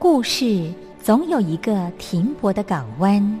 故事总有一个停泊的港湾。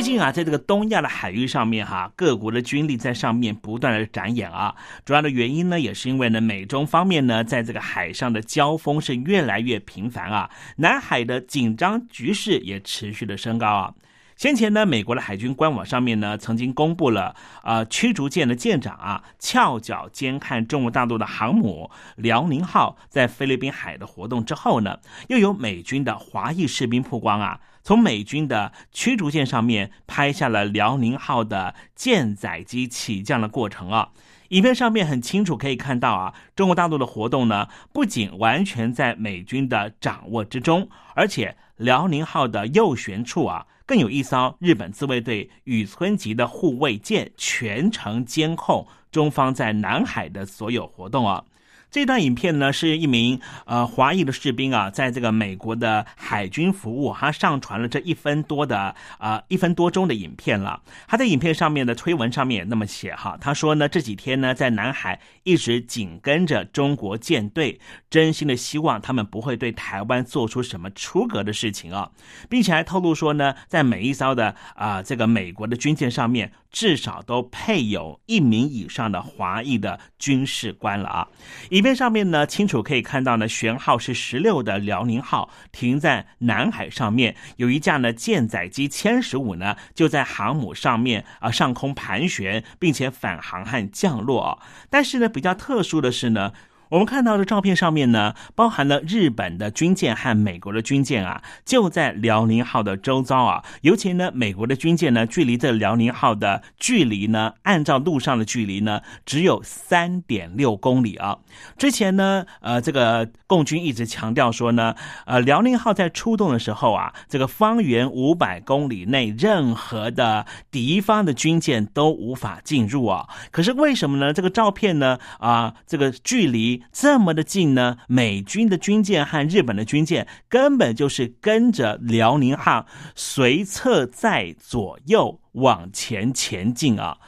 最近啊，在这个东亚的海域上面，哈，各国的军力在上面不断的展演啊。主要的原因呢，也是因为呢，美中方面呢，在这个海上的交锋是越来越频繁啊，南海的紧张局势也持续的升高啊。先前呢，美国的海军官网上面呢，曾经公布了呃驱逐舰的舰长啊，翘脚监看中国大陆的航母辽宁号在菲律宾海的活动之后呢，又有美军的华裔士兵曝光啊，从美军的驱逐舰上面拍下了辽宁号的舰载机起降的过程啊。影片上面很清楚可以看到啊，中国大陆的活动呢，不仅完全在美军的掌握之中，而且辽宁号的右舷处啊。更有一艘日本自卫队宇村级的护卫舰全程监控中方在南海的所有活动啊。这段影片呢，是一名呃华裔的士兵啊，在这个美国的海军服务，他上传了这一分多的啊一分多钟的影片了。他在影片上面的推文上面也那么写哈，他说呢这几天呢在南海一直紧跟着中国舰队，真心的希望他们不会对台湾做出什么出格的事情啊，并且还透露说呢，在每一艘的啊这个美国的军舰上面，至少都配有一名以上的华裔的军事官了啊。影片上面呢，清楚可以看到呢，舷号是十六的辽宁号停在南海上面，有一架呢舰载机歼十五呢就在航母上面啊上空盘旋，并且返航和降落。但是呢，比较特殊的是呢。我们看到的照片上面呢，包含了日本的军舰和美国的军舰啊，就在辽宁号的周遭啊。尤其呢，美国的军舰呢，距离这辽宁号的距离呢，按照路上的距离呢，只有三点六公里啊。之前呢，呃，这个共军一直强调说呢，呃，辽宁号在出动的时候啊，这个方圆五百公里内任何的敌方的军舰都无法进入啊。可是为什么呢？这个照片呢，啊，这个距离。这么的近呢？美军的军舰和日本的军舰根本就是跟着辽宁号随侧在左右往前前进啊！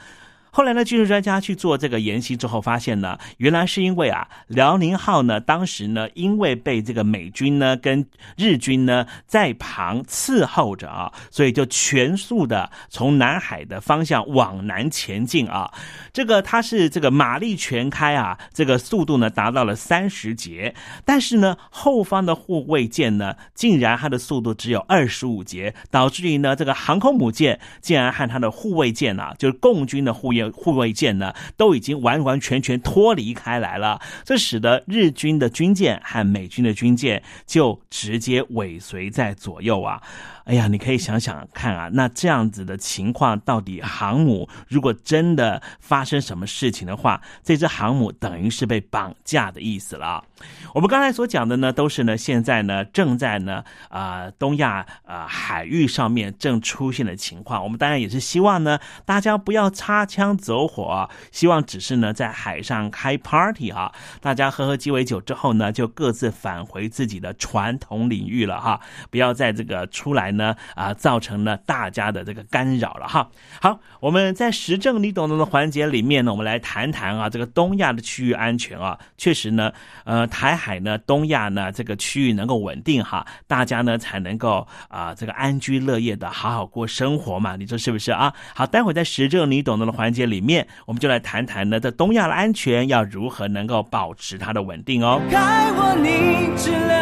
后来呢，军事专家去做这个研析之后，发现呢，原来是因为啊，辽宁号呢，当时呢，因为被这个美军呢跟日军呢在旁伺候着啊，所以就全速的从南海的方向往南前进啊。这个它是这个马力全开啊，这个速度呢达到了三十节，但是呢，后方的护卫舰呢，竟然它的速度只有二十五节，导致于呢，这个航空母舰竟然和它的护卫舰啊，就是共军的护卫。护卫舰呢，都已经完完全全脱离开来了，这使得日军的军舰和美军的军舰就直接尾随在左右啊。哎呀，你可以想想看啊，那这样子的情况，到底航母如果真的发生什么事情的话，这只航母等于是被绑架的意思了。我们刚才所讲的呢，都是呢现在呢正在呢啊东亚啊海域上面正出现的情况。我们当然也是希望呢大家不要擦枪走火，希望只是呢在海上开 party 哈，大家喝喝鸡尾酒之后呢，就各自返回自己的传统领域了哈，不要在这个出来。呢啊，造成了大家的这个干扰了哈。好，我们在时政你懂得的环节里面呢，我们来谈谈啊，这个东亚的区域安全啊，确实呢，呃，台海呢，东亚呢这个区域能够稳定哈，大家呢才能够啊这个安居乐业的好好过生活嘛，你说是不是啊？好，待会在时政你懂得的环节里面，我们就来谈谈呢，这东亚的安全要如何能够保持它的稳定哦。该我你只留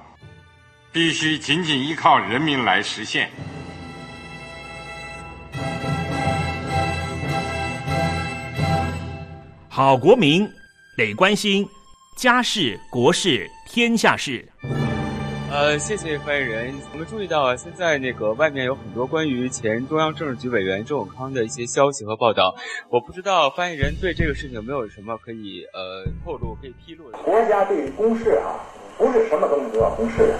必须紧紧依靠人民来实现。好国民得关心家事、国事、天下事。呃，谢谢发言人。我们注意到啊，现在那个外面有很多关于前中央政治局委员周永康的一些消息和报道。我不知道发言人对这个事情有没有什么可以呃透露、可以披露的？国家对于公事啊。不是什么东西都要公示的。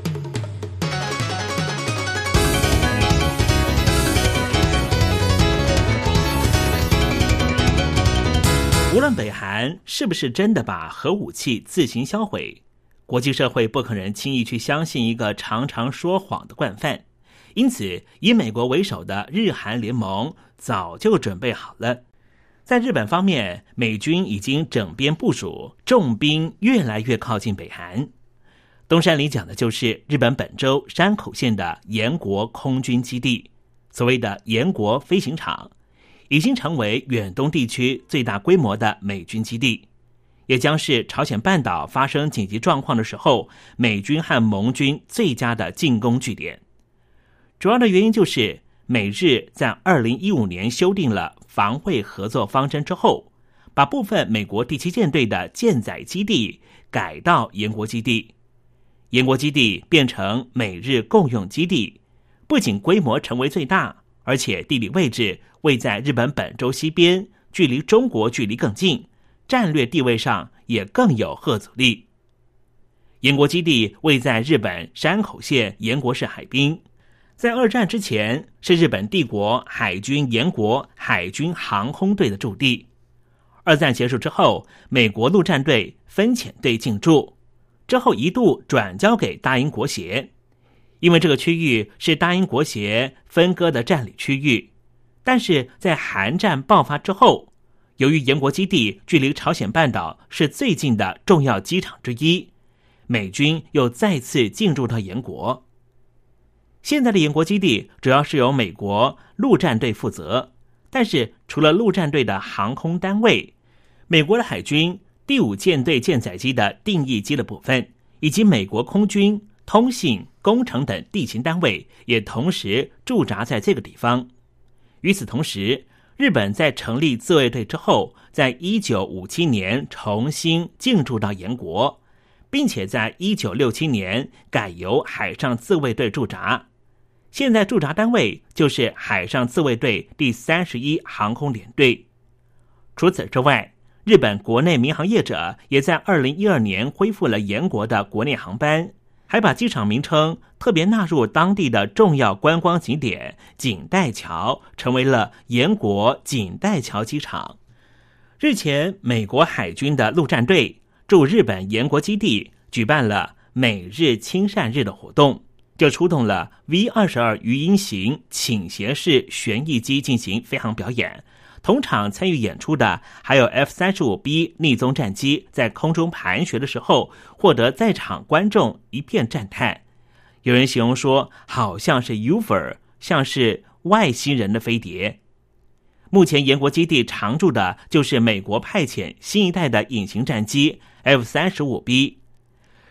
无论北韩是不是真的把核武器自行销毁，国际社会不可能轻易去相信一个常常说谎的惯犯。因此，以美国为首的日韩联盟早就准备好了。在日本方面，美军已经整编部署，重兵越来越靠近北韩。东山里讲的就是日本本州山口县的岩国空军基地，所谓的岩国飞行场。已经成为远东地区最大规模的美军基地，也将是朝鲜半岛发生紧急状况的时候，美军和盟军最佳的进攻据点。主要的原因就是美日在二零一五年修订了防卫合作方针之后，把部分美国第七舰队的舰载基地改到岩国基地，岩国基地变成美日共用基地，不仅规模成为最大。而且地理位置位在日本本州西边，距离中国距离更近，战略地位上也更有核阻力。岩国基地位在日本山口县岩国市海滨，在二战之前是日本帝国海军岩国海军航空队的驻地。二战结束之后，美国陆战队分遣队进驻，之后一度转交给大英国协。因为这个区域是大英国协分割的占领区域，但是在韩战爆发之后，由于岩国基地距离朝鲜半岛是最近的重要机场之一，美军又再次进入到岩国。现在的岩国基地主要是由美国陆战队负责，但是除了陆战队的航空单位，美国的海军第五舰队舰载机的定义机的部分，以及美国空军。通信、工程等地勤单位也同时驻扎在这个地方。与此同时，日本在成立自卫队之后，在一九五七年重新进驻到岩国，并且在一九六七年改由海上自卫队驻扎。现在驻扎单位就是海上自卫队第三十一航空联队。除此之外，日本国内民航业者也在二零一二年恢复了岩国的国内航班，还把机场名称特别纳入当地的重要观光景点锦带桥，成为了延国锦带桥机场。日前，美国海军的陆战队驻日本岩国基地举办了美日亲善日的活动。就出动了 V 二十二鱼鹰型倾斜式旋翼机进行飞行表演，同场参与演出的还有 F 三十五 B 逆踪战机，在空中盘旋的时候，获得在场观众一片赞叹。有人形容说，好像是 UFO，像是外星人的飞碟。目前，延国基地常驻的就是美国派遣新一代的隐形战机 F 三十五 B。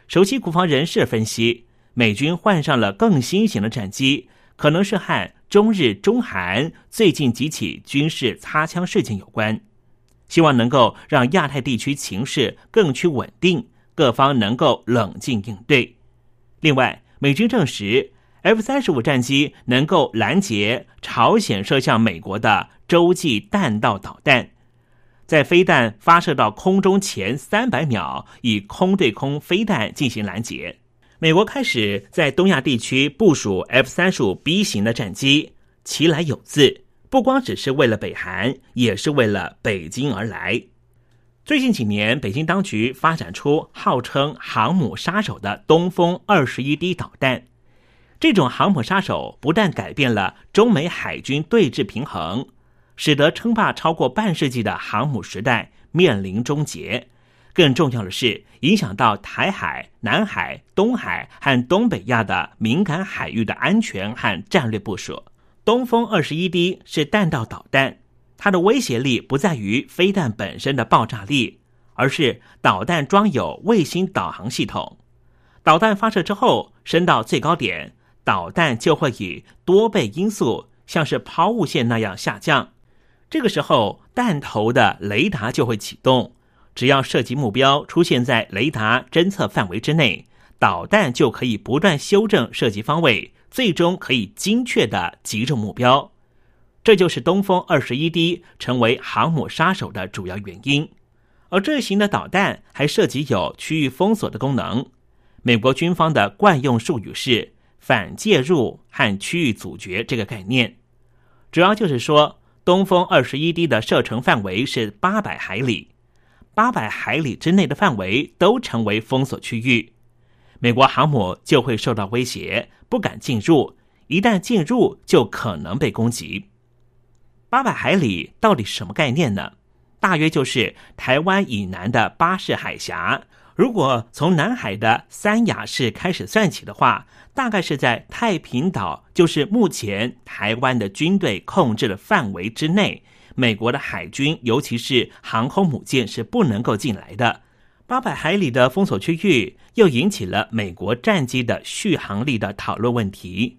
熟悉国防人士分析。美军换上了更新型的战机，可能是和中日中韩最近几起军事擦枪事件有关，希望能够让亚太地区情势更趋稳定，各方能够冷静应对。另外，美军证实 F 三十五战机能够拦截朝鲜射向美国的洲际弹道导弹，在飞弹发射到空中前三百秒，以空对空飞弹进行拦截。美国开始在东亚地区部署 F 三十五 B 型的战机，其来有自，不光只是为了北韩，也是为了北京而来。最近几年，北京当局发展出号称“航母杀手”的东风二十一 D 导弹。这种航母杀手不但改变了中美海军对峙平衡，使得称霸超过半世纪的航母时代面临终结。更重要的是，影响到台海、南海、东海和东北亚的敏感海域的安全和战略部署。东风二十一 D 是弹道导弹，它的威胁力不在于飞弹本身的爆炸力，而是导弹装有卫星导航系统。导弹发射之后升到最高点，导弹就会以多倍音速，像是抛物线那样下降。这个时候，弹头的雷达就会启动。只要射击目标出现在雷达侦测范围之内，导弹就可以不断修正射击方位，最终可以精确的击中目标。这就是东风二十一 D 成为航母杀手的主要原因。而这型的导弹还涉及有区域封锁的功能。美国军方的惯用术语是“反介入”和“区域阻绝”这个概念，主要就是说，东风二十一 D 的射程范围是八百海里。八百海里之内的范围都成为封锁区域，美国航母就会受到威胁，不敢进入。一旦进入，就可能被攻击。八百海里到底什么概念呢？大约就是台湾以南的巴士海峡。如果从南海的三亚市开始算起的话，大概是在太平岛，就是目前台湾的军队控制的范围之内。美国的海军，尤其是航空母舰，是不能够进来的。八百海里的封锁区域，又引起了美国战机的续航力的讨论问题。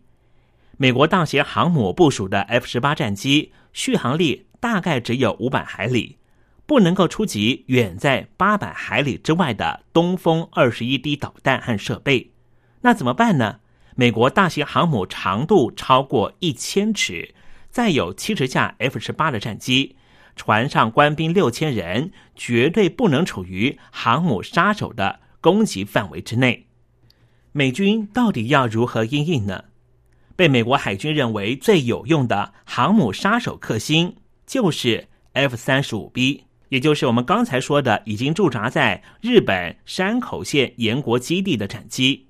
美国大型航母部署的 F 十八战机，续航力大概只有五百海里，不能够出及远在八百海里之外的东风二十一 D 导弹和设备。那怎么办呢？美国大型航母长度超过一千尺。再有七十架 F 十八的战机，船上官兵六千人，绝对不能处于航母杀手的攻击范围之内。美军到底要如何应应呢？被美国海军认为最有用的航母杀手克星，就是 F 三十五 B，也就是我们刚才说的已经驻扎在日本山口县岩国基地的战机。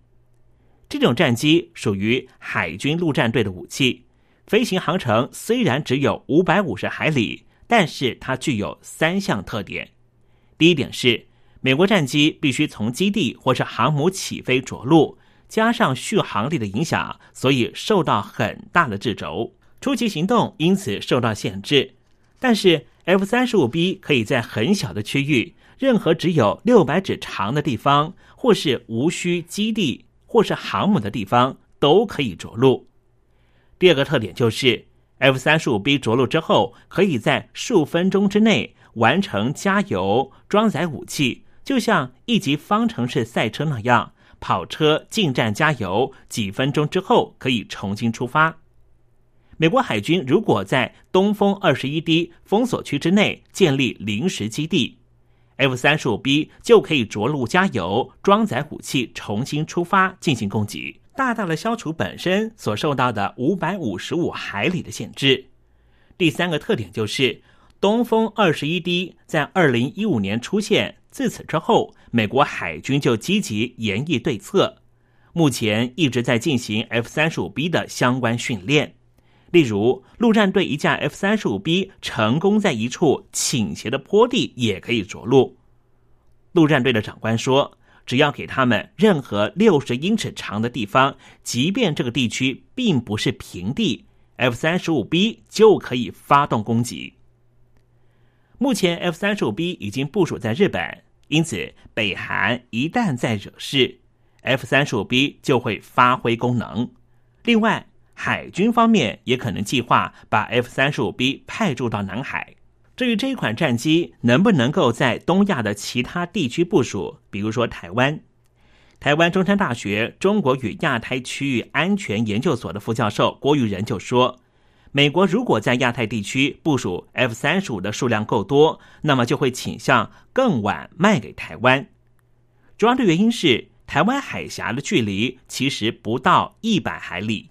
这种战机属于海军陆战队的武器。飞行航程虽然只有五百五十海里，但是它具有三项特点。第一点是，美国战机必须从基地或是航母起飞着陆，加上续航力的影响，所以受到很大的制肘，初期行动因此受到限制。但是 F 三十五 B 可以在很小的区域，任何只有六百指长的地方，或是无需基地或是航母的地方，都可以着陆。第二个特点就是，F 三十五 B 着陆之后，可以在数分钟之内完成加油、装载武器，就像一级方程式赛车那样，跑车进站加油，几分钟之后可以重新出发。美国海军如果在东风二十一 D 封锁区之内建立临时基地，F 三十五 B 就可以着陆加油，装载武器，重新出发进行攻击，大大的消除本身所受到的五百五十五海里的限制。第三个特点就是东风二十一 D 在二零一五年出现，自此之后，美国海军就积极研议对策，目前一直在进行 F 三十五 B 的相关训练。例如，陆战队一架 F 三十五 B 成功在一处倾斜的坡地也可以着陆。陆战队的长官说：“只要给他们任何六十英尺长的地方，即便这个地区并不是平地，F 三十五 B 就可以发动攻击。”目前 F 三十五 B 已经部署在日本，因此北韩一旦再惹事，F 三十五 B 就会发挥功能。另外，海军方面也可能计划把 F 三十五 B 派驻到南海。至于这一款战机能不能够在东亚的其他地区部署，比如说台湾，台湾中山大学中国与亚太区域安全研究所的副教授郭玉仁就说：“美国如果在亚太地区部署 F 三十五的数量够多，那么就会倾向更晚卖给台湾。主要的原因是台湾海峡的距离其实不到一百海里。”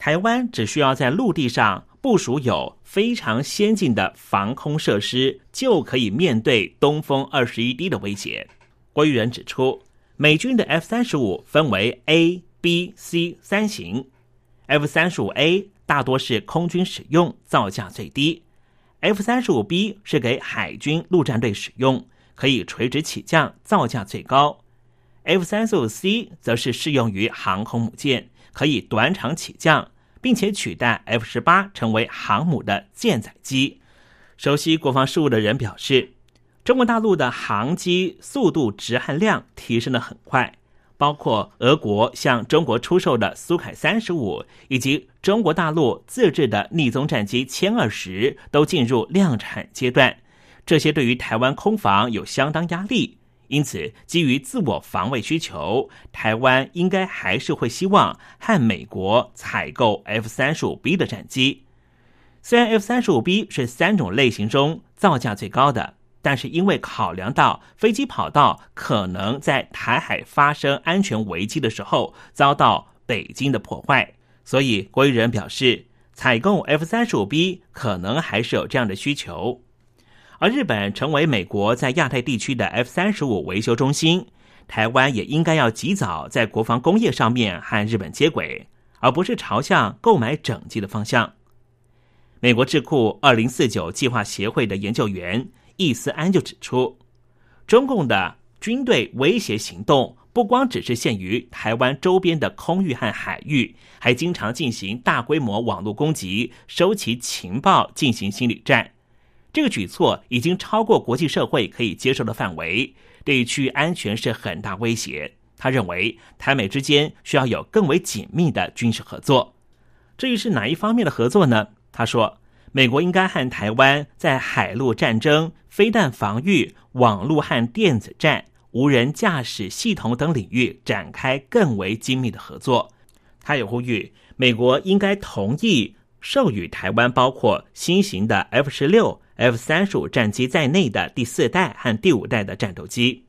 台湾只需要在陆地上部署有非常先进的防空设施，就可以面对东风二十一 D 的威胁。郭玉仁指出，美军的 F 三十五分为 A、B、C 三型，F 三十五 A 大多是空军使用，造价最低；F 三十五 B 是给海军陆战队使用，可以垂直起降，造价最高；F 三十五 C 则是适用于航空母舰，可以短场起降。并且取代 F 十八成为航母的舰载机。熟悉国防事务的人表示，中国大陆的航机速度值和量提升的很快，包括俄国向中国出售的苏凯三十五，以及中国大陆自制的逆踪战机歼二十，都进入量产阶段。这些对于台湾空防有相当压力。因此，基于自我防卫需求，台湾应该还是会希望和美国采购 F 三十五 B 的战机。虽然 F 三十五 B 是三种类型中造价最高的，但是因为考量到飞机跑道可能在台海发生安全危机的时候遭到北京的破坏，所以国人表示，采购 F 三十五 B 可能还是有这样的需求。而日本成为美国在亚太地区的 F 三十五维修中心，台湾也应该要及早在国防工业上面和日本接轨，而不是朝向购买整机的方向。美国智库二零四九计划协会的研究员易思安就指出，中共的军队威胁行动不光只是限于台湾周边的空域和海域，还经常进行大规模网络攻击，收集情报，进行心理战。这个举措已经超过国际社会可以接受的范围，对区域安全是很大威胁。他认为，台美之间需要有更为紧密的军事合作。至于是哪一方面的合作呢？他说，美国应该和台湾在海陆战争、飞弹防御、网络和电子战、无人驾驶系统等领域展开更为精密的合作。他也呼吁，美国应该同意授予台湾包括新型的 F 十六。F 三十五战机在内的第四代和第五代的战斗机。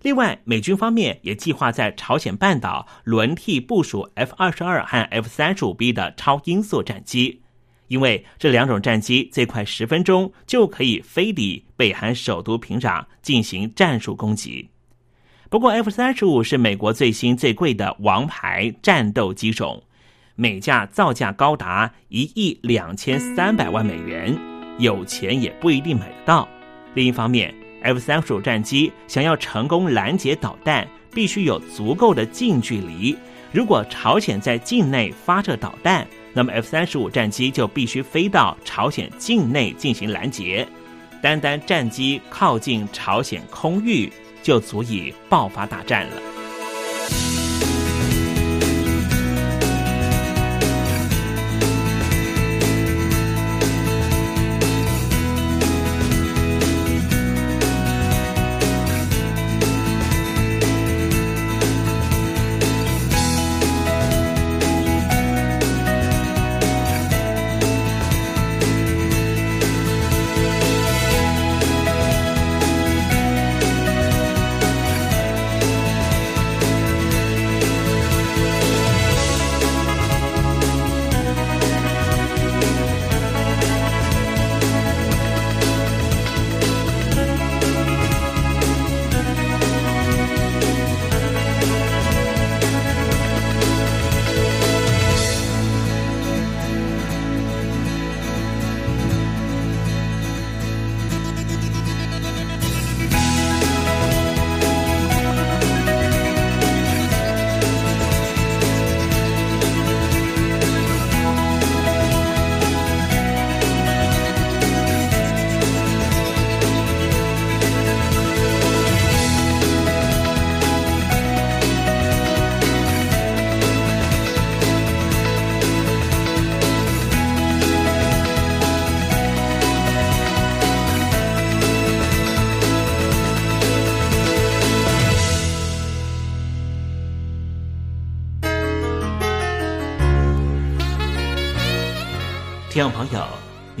另外，美军方面也计划在朝鲜半岛轮替部署 F 二十二和 F 三十五 B 的超音速战机，因为这两种战机最快十分钟就可以飞抵北韩首都平壤进行战术攻击。不过，F 三十五是美国最新最贵的王牌战斗机种，每架造价高达一亿两千三百万美元。有钱也不一定买得到。另一方面，F 三十五战机想要成功拦截导弹，必须有足够的近距离。如果朝鲜在境内发射导弹，那么 F 三十五战机就必须飞到朝鲜境内进行拦截。单单战机靠近朝鲜空域，就足以爆发大战了。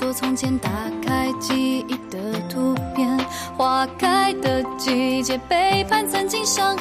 做从前打开记忆的图片，花开的季节背叛曾经相。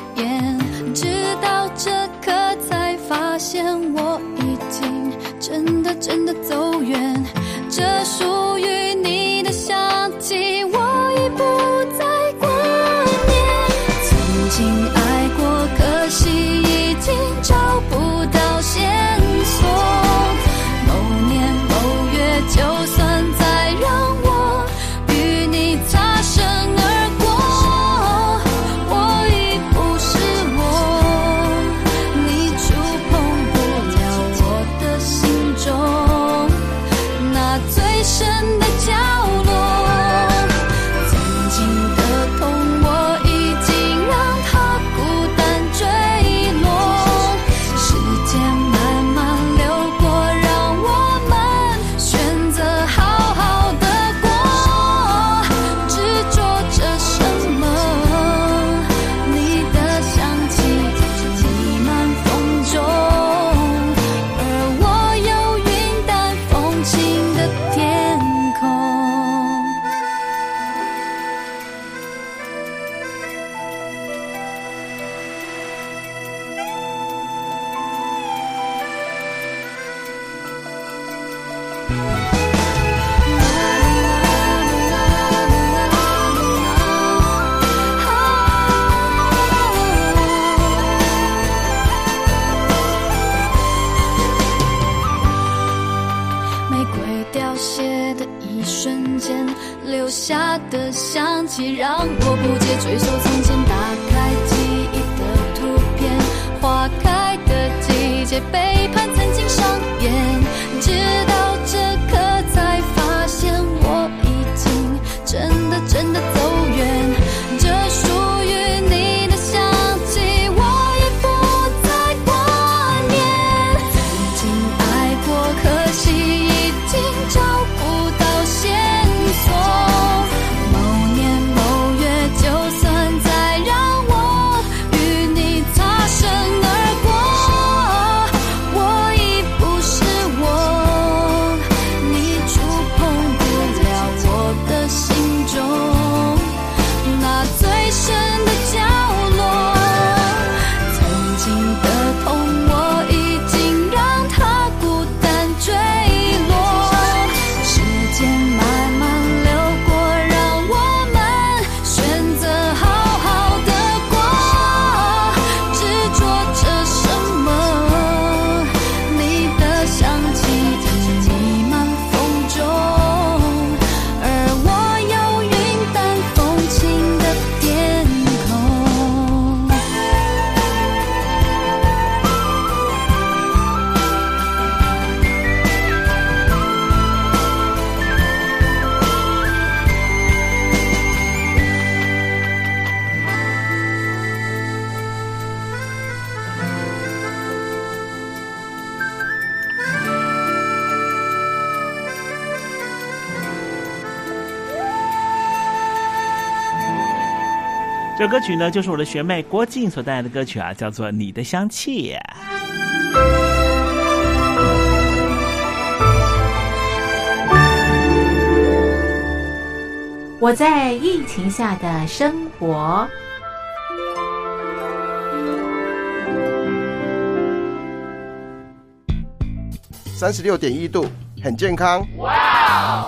歌曲呢就是我的学妹郭静所带来的歌曲啊叫做你的香气。我在疫情下的生活。三十六点一度很健康。哇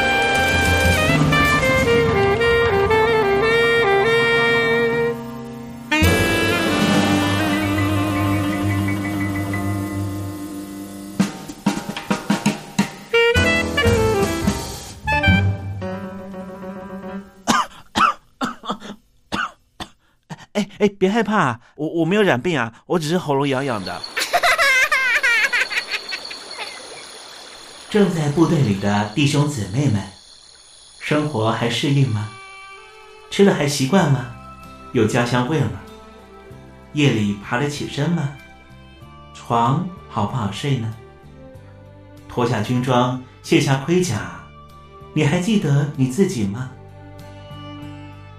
哎，别害怕，我我没有染病啊，我只是喉咙痒痒的。正在部队里的弟兄姊妹们，生活还适应吗？吃的还习惯吗？有家乡味吗？夜里爬得起身吗？床好不好睡呢？脱下军装，卸下盔甲，你还记得你自己吗？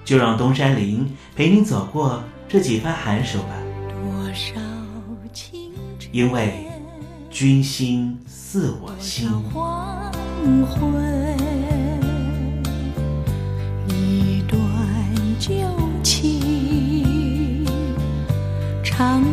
就让东山林陪你走过这几番寒暑吧。因为君心似我心。一段旧情常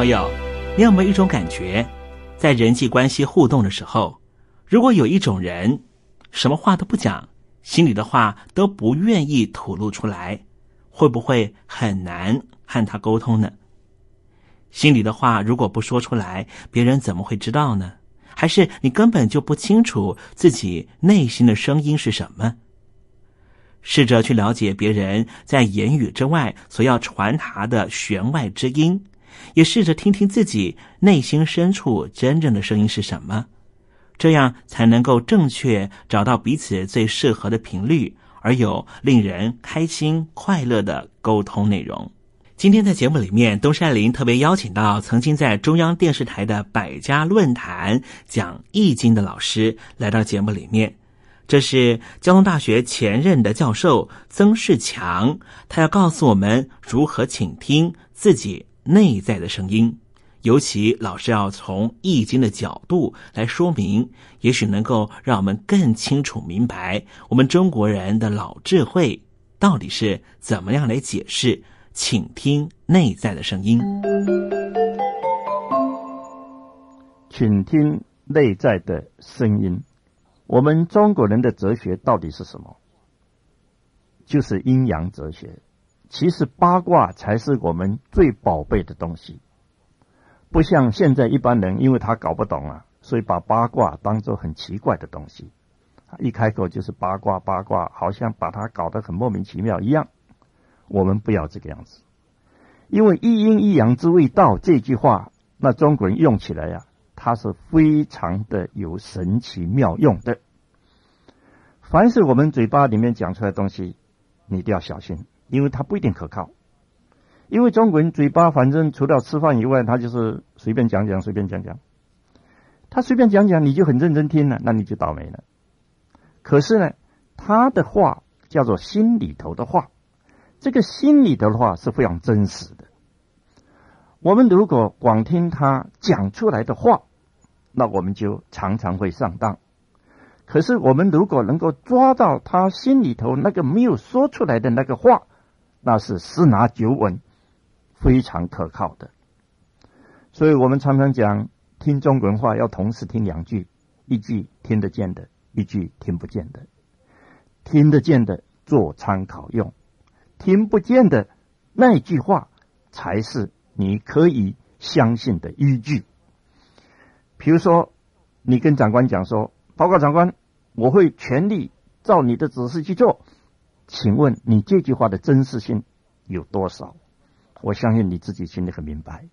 朋友，你有没有一种感觉，在人际关系互动的时候，如果有一种人，什么话都不讲，心里的话都不愿意吐露出来，会不会很难和他沟通呢？心里的话如果不说出来，别人怎么会知道呢？还是你根本就不清楚自己内心的声音是什么？试着去了解别人在言语之外所要传达的弦外之音，也试着听听自己内心深处真正的声音是什么，这样才能够正确找到彼此最适合的频率，而有令人开心快乐的沟通内容。今天在节目里面，东山林特别邀请到曾经在中央电视台的百家论坛讲易经的老师来到节目里面。这是交通大学前任的教授曾仕强，他要告诉我们如何倾听自己内在的声音，尤其老师要从《易经》的角度来说明，也许能够让我们更清楚明白我们中国人的老智慧到底是怎么样来解释。请听内在的声音，请听内在的声音。我们中国人的哲学到底是什么？就是阴阳哲学。其实八卦才是我们最宝贝的东西。不像现在一般人，因为他搞不懂啊，所以把八卦当做很奇怪的东西，一开口就是八卦八卦，好像把它搞得很莫名其妙一样。我们不要这个样子，因为一阴一阳之谓道这句话，那中国人用起来呀，它是非常的有神奇妙用的。凡是我们嘴巴里面讲出来的东西，你一定要小心，因为它不一定可靠。因为中国人嘴巴反正除了吃饭以外，他就是随便讲讲，随便讲讲。他随便讲讲，你就很认真听了，那你就倒霉了。可是呢，他的话叫做心里头的话，这个心里头的话是非常真实的。我们如果光听他讲出来的话，那我们就常常会上当。可是我们如果能够抓到他心里头那个没有说出来的那个话，那是十拿九稳。非常可靠的，所以我们常常讲听中国话要同时听两句，一句听得见的，一句听不见的。听得见的做参考用，听不见的那句话才是你可以相信的依据。比如说，你跟长官讲说：“报告长官，我会全力照你的指示去做。”请问你这句话的真实性有多少？我相信你自己心里很明白，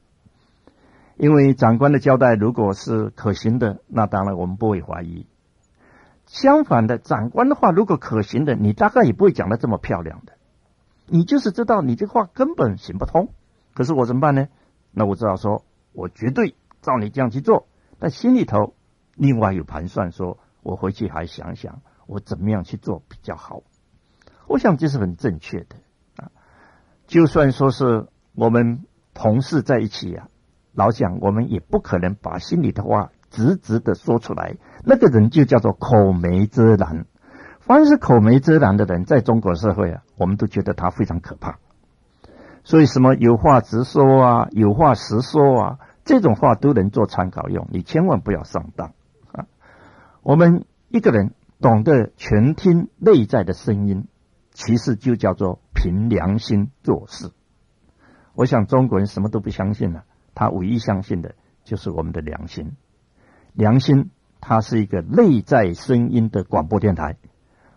因为长官的交代如果是可行的，那当然我们不会怀疑。相反的，长官的话如果可行的，你大概也不会讲的这么漂亮的。你就是知道你这话根本行不通，可是我怎么办呢？那我只好说，我绝对照你这样去做。但心里头另外有盘算，说我回去还想想我怎么样去做比较好。我想这是很正确的啊，就算说是。我们同事在一起呀，老蒋，我们也不可能把心里的话直直的说出来。那个人就叫做口没遮拦。凡是口没遮拦的人，在中国社会啊，我们都觉得他非常可怕。所以，什么有话直说啊，有话实说啊，这种话都能做参考用。你千万不要上当啊！我们一个人懂得全听内在的声音，其实就叫做凭良心做事。我想中国人什么都不相信了，他唯一相信的就是我们的良心。良心，它是一个内在声音的广播电台。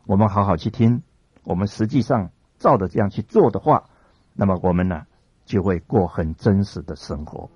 我们好好去听，我们实际上照着这样去做的话，那么我们呢就会过很真实的生活。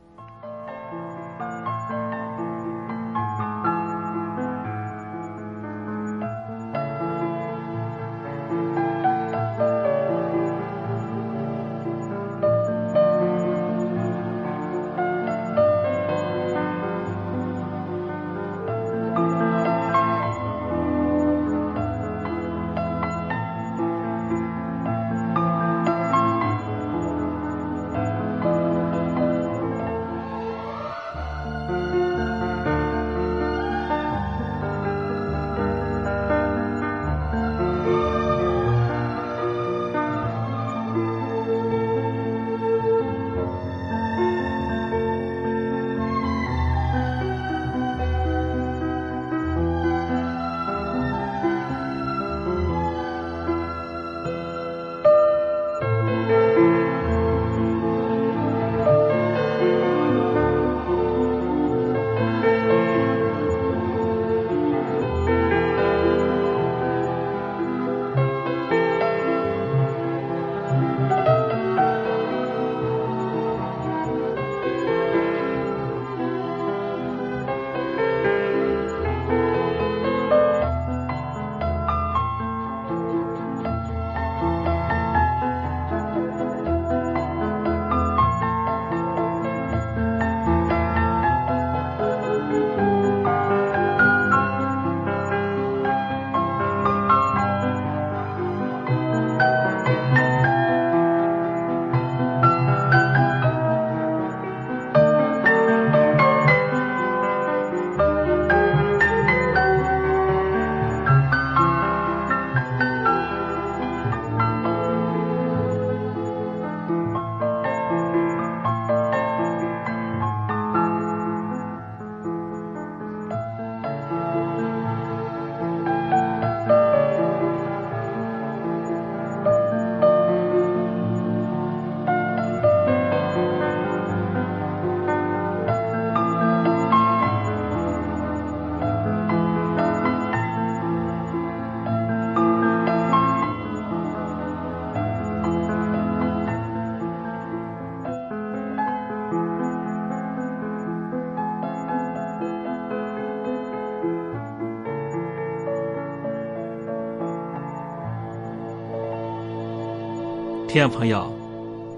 听众朋友，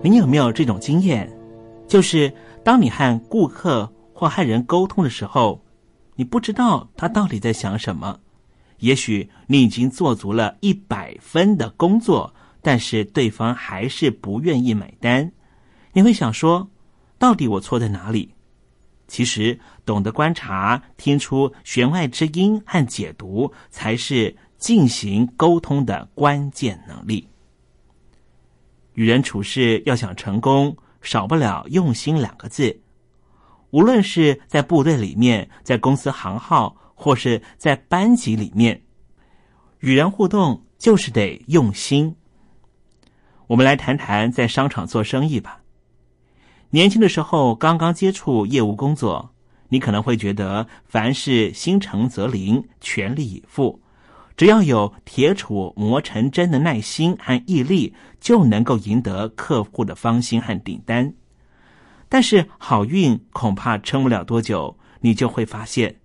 您有没有这种经验？就是当你和顾客或和人沟通的时候，你不知道他到底在想什么。也许你已经做足了一百分的工作，但是对方还是不愿意买单。你会想说，到底我错在哪里？其实，懂得观察、听出弦外之音和解读，才是进行沟通的关键能力。与人处事要想成功，少不了用心两个字。无论是在部队里面，在公司行号，或是在班级里面，与人互动就是得用心。我们来谈谈在商场做生意吧。年轻的时候刚刚接触业务工作，你可能会觉得凡事心诚则灵，全力以赴，只要有铁杵磨成针的耐心和毅力，就能够赢得客户的芳心和订单。但是好运恐怕撑不了多久，你就会发现，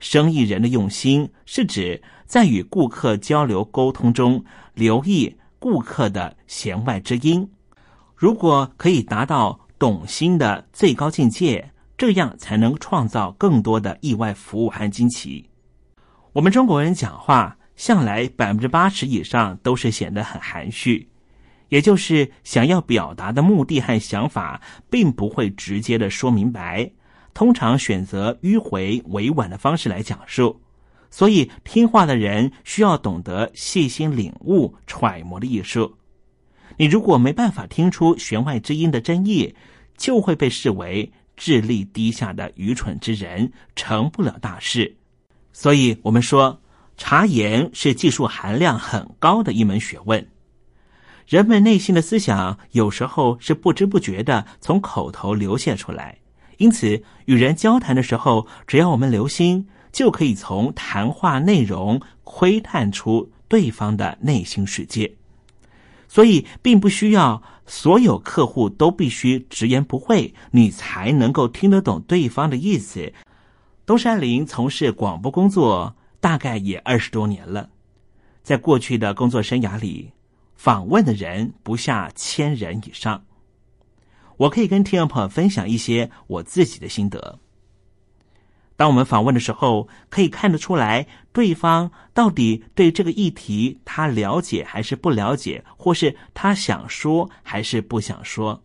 生意人的用心是指在与顾客交流沟通中留意顾客的弦外之音。如果可以达到懂心的最高境界，这样才能创造更多的意外服务和惊奇。我们中国人讲话向来百分之八十以上都是显得很含蓄。也就是想要表达的目的和想法，并不会直接的说明白，通常选择迂回委婉的方式来讲述。所以，听话的人需要懂得细心领悟、揣摩的艺术。你如果没办法听出弦外之音的真意，就会被视为智力低下的愚蠢之人，成不了大事。所以，我们说，茶言是技术含量很高的一门学问。人们内心的思想有时候是不知不觉的从口头流泻出来，因此与人交谈的时候，只要我们留心，就可以从谈话内容窥探出对方的内心世界。所以，并不需要所有客户都必须直言不讳，你才能够听得懂对方的意思。东山林从事广播工作大概也二十多年了，在过去的工作生涯里。访问的人不下千人以上，我可以跟听众朋友分享一些我自己的心得。当我们访问的时候，可以看得出来对方到底对这个议题他了解还是不了解，或是他想说还是不想说。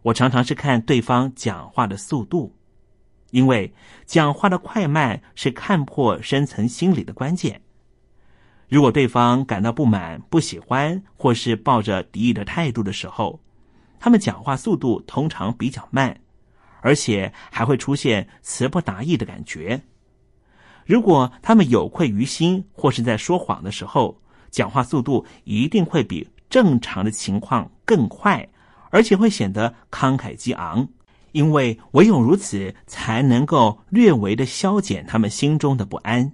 我常常是看对方讲话的速度，因为讲话的快慢是看破深层心理的关键。如果对方感到不满、不喜欢，或是抱着敌意的态度的时候，他们讲话速度通常比较慢，而且还会出现词不达意的感觉。如果他们有愧于心，或是在说谎的时候，讲话速度一定会比正常的情况更快，而且会显得慷慨激昂，因为唯有如此，才能够略微的消减他们心中的不安。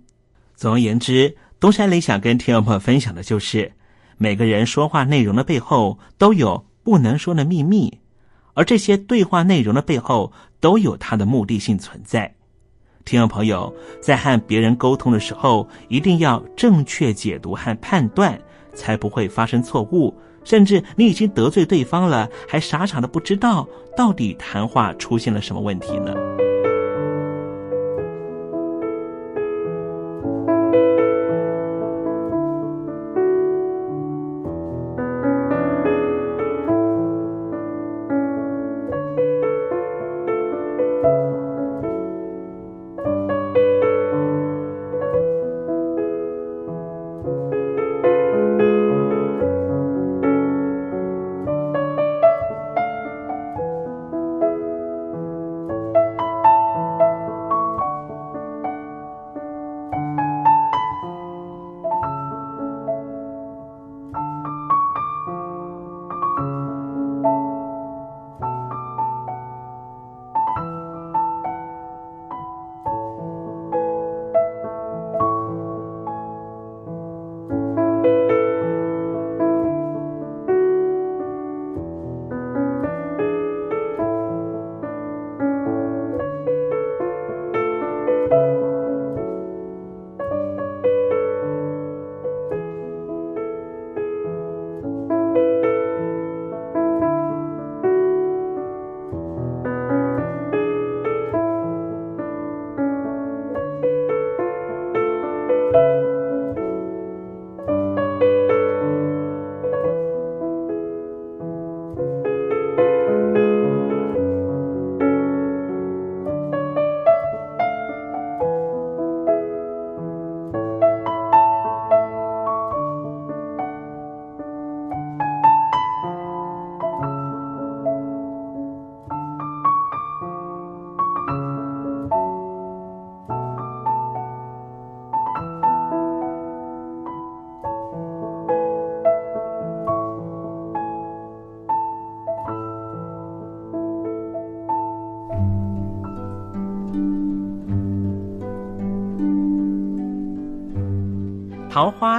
总而言之。东山林想跟听众朋友分享的就是，每个人说话内容的背后都有不能说的秘密，而这些对话内容的背后都有它的目的性存在。听众朋友在和别人沟通的时候，一定要正确解读和判断，才不会发生错误。甚至你已经得罪对方了，还傻傻的不知道到底谈话出现了什么问题呢？